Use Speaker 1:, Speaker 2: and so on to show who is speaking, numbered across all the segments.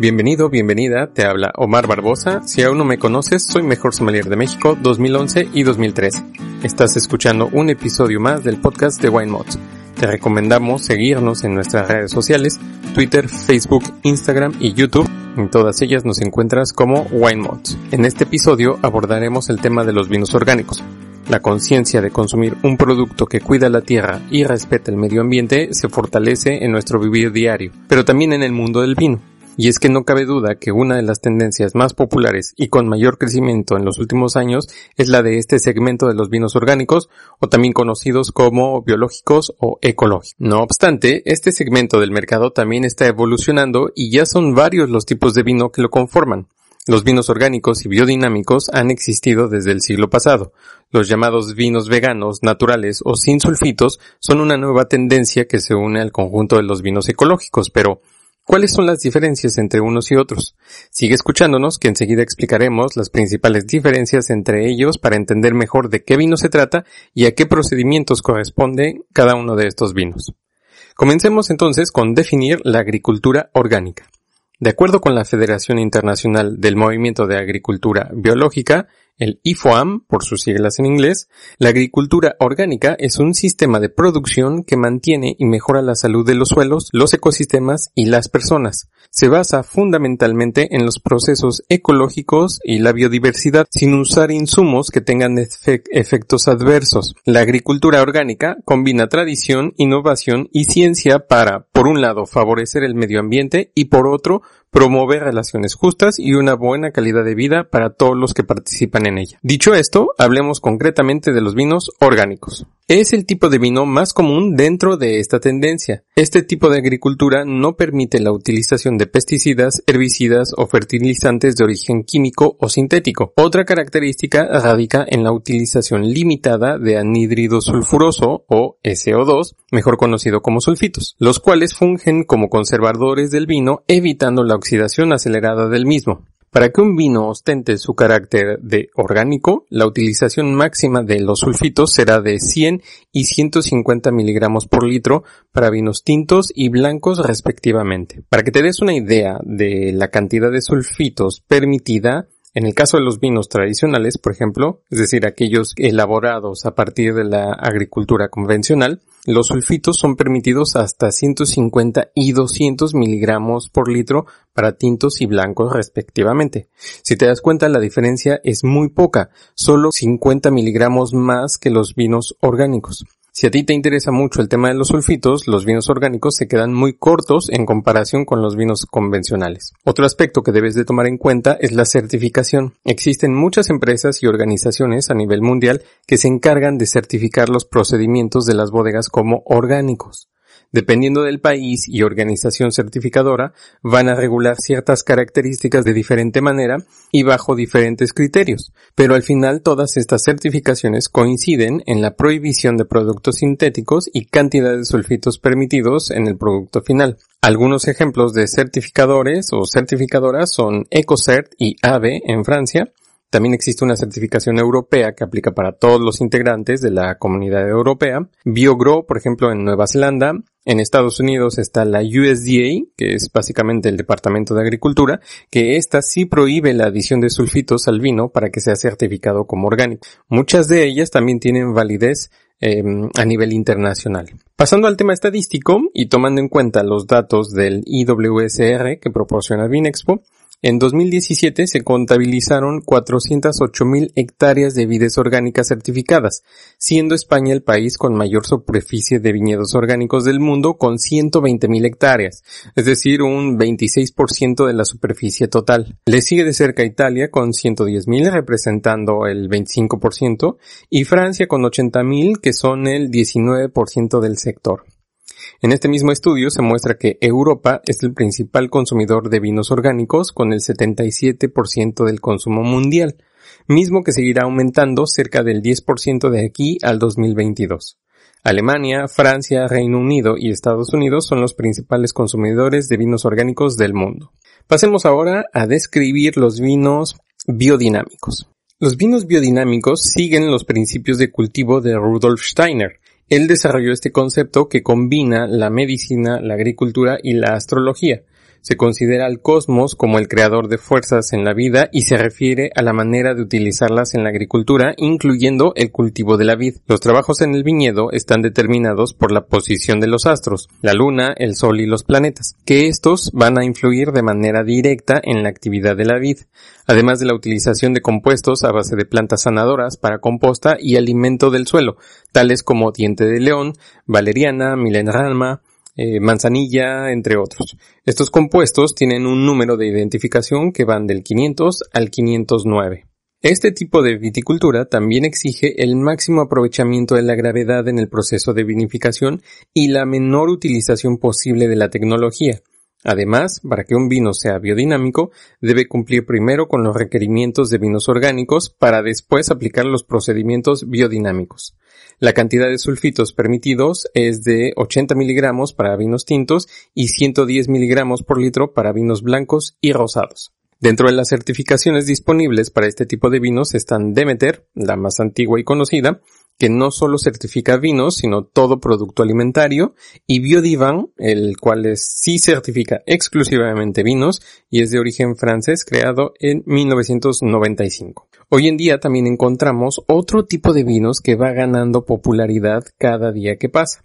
Speaker 1: Bienvenido, bienvenida, te habla Omar Barbosa. Si aún no me conoces, soy Mejor Sommelier de México 2011 y 2013. Estás escuchando un episodio más del podcast de Wine Mods. Te recomendamos seguirnos en nuestras redes sociales, Twitter, Facebook, Instagram y YouTube. En todas ellas nos encuentras como Wine Mods. En este episodio abordaremos el tema de los vinos orgánicos. La conciencia de consumir un producto que cuida la tierra y respeta el medio ambiente se fortalece en nuestro vivir diario, pero también en el mundo del vino. Y es que no cabe duda que una de las tendencias más populares y con mayor crecimiento en los últimos años es la de este segmento de los vinos orgánicos o también conocidos como biológicos o ecológicos. No obstante, este segmento del mercado también está evolucionando y ya son varios los tipos de vino que lo conforman. Los vinos orgánicos y biodinámicos han existido desde el siglo pasado. Los llamados vinos veganos, naturales o sin sulfitos son una nueva tendencia que se une al conjunto de los vinos ecológicos, pero ¿Cuáles son las diferencias entre unos y otros? Sigue escuchándonos que enseguida explicaremos las principales diferencias entre ellos para entender mejor de qué vino se trata y a qué procedimientos corresponde cada uno de estos vinos. Comencemos entonces con definir la agricultura orgánica. De acuerdo con la Federación Internacional del Movimiento de Agricultura Biológica, el IFOAM, por sus siglas en inglés, la agricultura orgánica es un sistema de producción que mantiene y mejora la salud de los suelos, los ecosistemas y las personas. Se basa fundamentalmente en los procesos ecológicos y la biodiversidad sin usar insumos que tengan efectos adversos. La agricultura orgánica combina tradición, innovación y ciencia para, por un lado, favorecer el medio ambiente y por otro, promover relaciones justas y una buena calidad de vida para todos los que participan en ella. Dicho esto, hablemos concretamente de los vinos orgánicos. Es el tipo de vino más común dentro de esta tendencia. Este tipo de agricultura no permite la utilización de pesticidas, herbicidas o fertilizantes de origen químico o sintético. Otra característica radica en la utilización limitada de anhídrido sulfuroso o SO2, mejor conocido como sulfitos, los cuales fungen como conservadores del vino evitando la oxidación acelerada del mismo. Para que un vino ostente su carácter de orgánico, la utilización máxima de los sulfitos será de 100 y 150 miligramos por litro para vinos tintos y blancos respectivamente. Para que te des una idea de la cantidad de sulfitos permitida, en el caso de los vinos tradicionales, por ejemplo, es decir, aquellos elaborados a partir de la agricultura convencional, los sulfitos son permitidos hasta 150 y 200 miligramos por litro para tintos y blancos respectivamente. Si te das cuenta la diferencia es muy poca, solo 50 miligramos más que los vinos orgánicos. Si a ti te interesa mucho el tema de los sulfitos, los vinos orgánicos se quedan muy cortos en comparación con los vinos convencionales. Otro aspecto que debes de tomar en cuenta es la certificación. Existen muchas empresas y organizaciones a nivel mundial que se encargan de certificar los procedimientos de las bodegas como orgánicos dependiendo del país y organización certificadora, van a regular ciertas características de diferente manera y bajo diferentes criterios, pero al final todas estas certificaciones coinciden en la prohibición de productos sintéticos y cantidad de sulfitos permitidos en el producto final. Algunos ejemplos de certificadores o certificadoras son EcoCert y AVE en Francia, también existe una certificación europea que aplica para todos los integrantes de la comunidad europea. BioGrow, por ejemplo, en Nueva Zelanda. En Estados Unidos está la USDA, que es básicamente el Departamento de Agricultura, que esta sí prohíbe la adición de sulfitos al vino para que sea certificado como orgánico. Muchas de ellas también tienen validez em, a nivel internacional. Pasando al tema estadístico y tomando en cuenta los datos del IWSR que proporciona Vinexpo, En 2017 se contabilizaron 408.000 hectáreas de vides orgánicas certificadas, siendo España el país con mayor superficie de viñedos orgánicos del mundo con 120.000 hectáreas, es decir, un 26% de la superficie total. Le sigue de cerca Italia con 110.000 representando el 25% y Francia con 80.000 que son el 19% del sector. En este mismo estudio se muestra que Europa es el principal consumidor de vinos orgánicos con el 77% del consumo mundial, mismo que seguirá aumentando cerca del 10% de aquí al 2022. Alemania, Francia, Reino Unido y Estados Unidos son los principales consumidores de vinos orgánicos del mundo. Pasemos ahora a describir los vinos biodinámicos. Los vinos biodinámicos siguen los principios de cultivo de Rudolf Steiner, él desarrolló este concepto que combina la medicina, la agricultura y la astrología. Se considera al cosmos como el creador de fuerzas en la vida y se refiere a la manera de utilizarlas en la agricultura, incluyendo el cultivo de la vid. Los trabajos en el viñedo están determinados por la posición de los astros, la luna, el sol y los planetas, que estos van a influir de manera directa en la actividad de la vid, además de la utilización de compuestos a base de plantas sanadoras para composta y alimento del suelo, tales como diente de león, valeriana, milenrama, eh, manzanilla, entre otros. Estos compuestos tienen un número de identificación que van del 500 al 509. Este tipo de viticultura también exige el máximo aprovechamiento de la gravedad en el proceso de vinificación y la menor utilización posible de la tecnología, Además, para que un vino sea biodinámico, debe cumplir primero con los requerimientos de vinos orgánicos para después aplicar los procedimientos biodinámicos. La cantidad de sulfitos permitidos es de 80 miligramos para vinos tintos y 110 miligramos por litro para vinos blancos y rosados. Dentro de las certificaciones disponibles para este tipo de vinos están Demeter, la más antigua y conocida, que no solo certifica vinos, sino todo producto alimentario, y Biodivan, el cual sí certifica exclusivamente vinos y es de origen francés, creado en 1995. Hoy en día también encontramos otro tipo de vinos que va ganando popularidad cada día que pasa.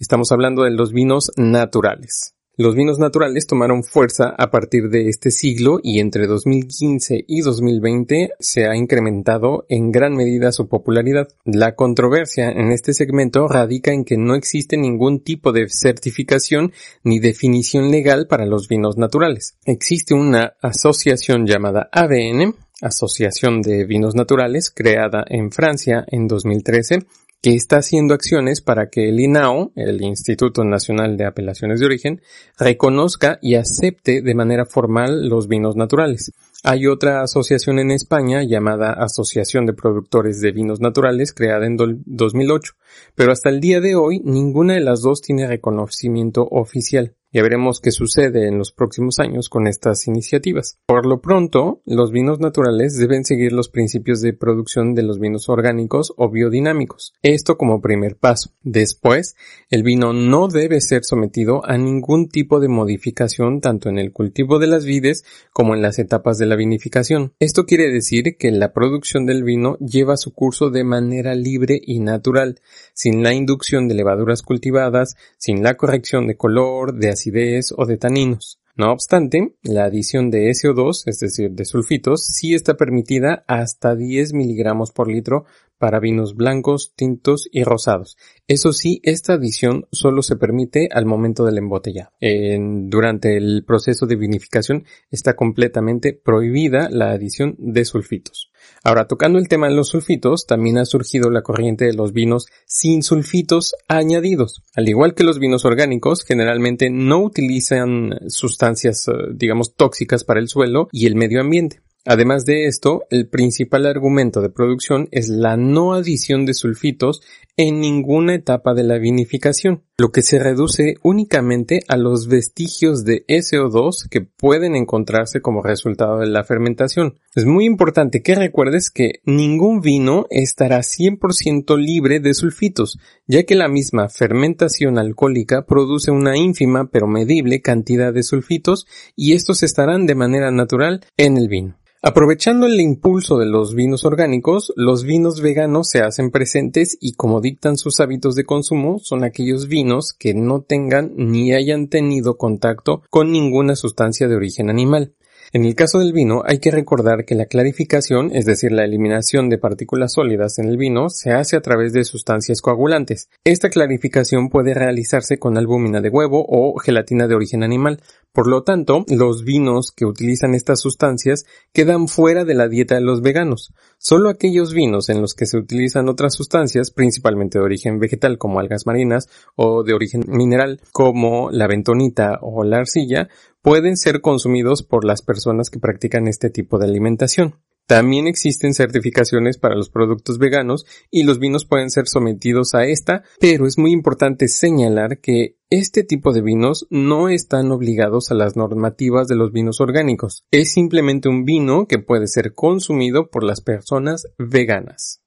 Speaker 1: Estamos hablando de los vinos naturales. Los vinos naturales tomaron fuerza a partir de este siglo y entre 2015 y 2020 se ha incrementado en gran medida su popularidad. La controversia en este segmento radica en que no existe ningún tipo de certificación ni definición legal para los vinos naturales. Existe una asociación llamada ABN, Asociación de Vinos Naturales, creada en Francia en 2013, que está haciendo acciones para que el INAO, el Instituto Nacional de Apelaciones de Origen, reconozca y acepte de manera formal los vinos naturales. Hay otra asociación en España llamada Asociación de Productores de Vinos Naturales creada en 2008, pero hasta el día de hoy ninguna de las dos tiene reconocimiento oficial. Ya veremos qué sucede en los próximos años con estas iniciativas. Por lo pronto, los vinos naturales deben seguir los principios de producción de los vinos orgánicos o biodinámicos. Esto como primer paso. Después, el vino no debe ser sometido a ningún tipo de modificación tanto en el cultivo de las vides como en las etapas de la vinificación. Esto quiere decir que la producción del vino lleva su curso de manera libre y natural, sin la inducción de levaduras cultivadas, sin la corrección de color, de acidez o de taninos. No obstante, la adición de SO2, es decir, de sulfitos, sí está permitida hasta 10 miligramos por litro para vinos blancos, tintos y rosados. Eso sí, esta adición solo se permite al momento del embotellado. durante el proceso de vinificación está completamente prohibida la adición de sulfitos. Ahora, tocando el tema de los sulfitos, también ha surgido la corriente de los vinos sin sulfitos añadidos. Al igual que los vinos orgánicos, generalmente no utilizan sustancias, eh, digamos, tóxicas para el suelo y el medio ambiente. Además de esto, el principal argumento de producción es la no adición de sulfitos en ninguna etapa de la vinificación, lo que se reduce únicamente a los vestigios de SO2 que pueden encontrarse como resultado de la fermentación. Es muy importante que recuerdes que ningún vino estará 100% libre de sulfitos, ya que la misma fermentación alcohólica produce una ínfima pero medible cantidad de sulfitos y estos estarán de manera natural en el vino. Aprovechando el impulso de los vinos orgánicos, los vinos veganos se hacen presentes y como dictan sus hábitos de consumo, son aquellos vinos que no tengan ni hayan tenido contacto con ninguna sustancia de origen animal. En el caso del vino hay que recordar que la clarificación, es decir, la eliminación de partículas sólidas en el vino, se hace a través de sustancias coagulantes. Esta clarificación puede realizarse con albúmina de huevo o gelatina de origen animal. Por lo tanto, los vinos que utilizan estas sustancias quedan fuera de la dieta de los veganos. Solo aquellos vinos en los que se utilizan otras sustancias, principalmente de origen vegetal como algas marinas o de origen mineral como la bentonita o la arcilla, pueden ser consumidos por las personas que practican este tipo de alimentación. También existen certificaciones para los productos veganos y los vinos pueden ser sometidos a esta, pero es muy importante señalar que este tipo de vinos no están obligados a las normativas de los vinos orgánicos. Es simplemente un vino que puede ser consumido por las personas veganas.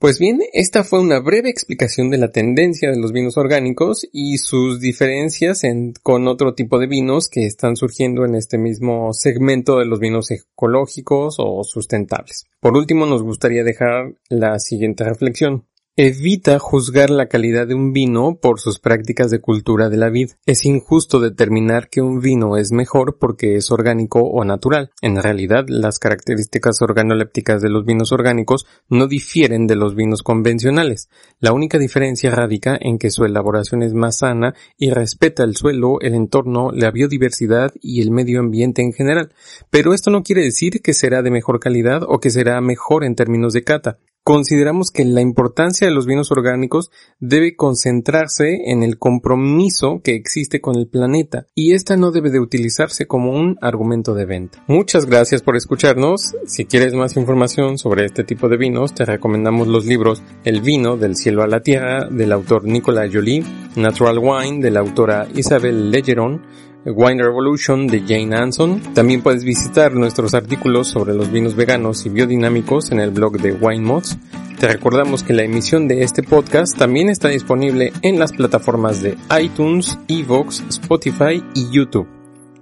Speaker 1: Pues bien, esta fue una breve explicación de la tendencia de los vinos orgánicos y sus diferencias con otro tipo de vinos que están surgiendo en este mismo segmento de los vinos ecológicos o sustentables. Por último, nos gustaría dejar la siguiente reflexión. Evita juzgar la calidad de un vino por sus prácticas de cultura de la vid. Es injusto determinar que un vino es mejor porque es orgánico o natural. En realidad, las características organolépticas de los vinos orgánicos no difieren de los vinos convencionales. La única diferencia radica en que su elaboración es más sana y respeta el suelo, el entorno, la biodiversidad y el medio ambiente en general. Pero esto no quiere decir que será de mejor calidad o que será mejor en términos de cata. Consideramos que la importancia de los vinos orgánicos debe concentrarse en el compromiso que existe con el planeta y esta no debe de utilizarse como un argumento de venta. Muchas gracias por escucharnos. Si quieres más información sobre este tipo de vinos, te recomendamos los libros El vino del cielo a la tierra del autor Nicolas Jolie, Natural Wine de la autora Isabel Legeron, Wine Revolution de Jane Anson. También puedes visitar nuestros artículos sobre los vinos veganos y biodinámicos en el blog de Wine Mods. Te recordamos que la emisión de este podcast también está disponible en las plataformas de iTunes, Evox, Spotify y YouTube.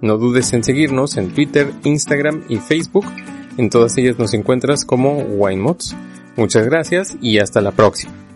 Speaker 1: No dudes en seguirnos en Twitter, Instagram y Facebook. En todas ellas nos encuentras como Wine Mods. Muchas gracias y hasta la próxima.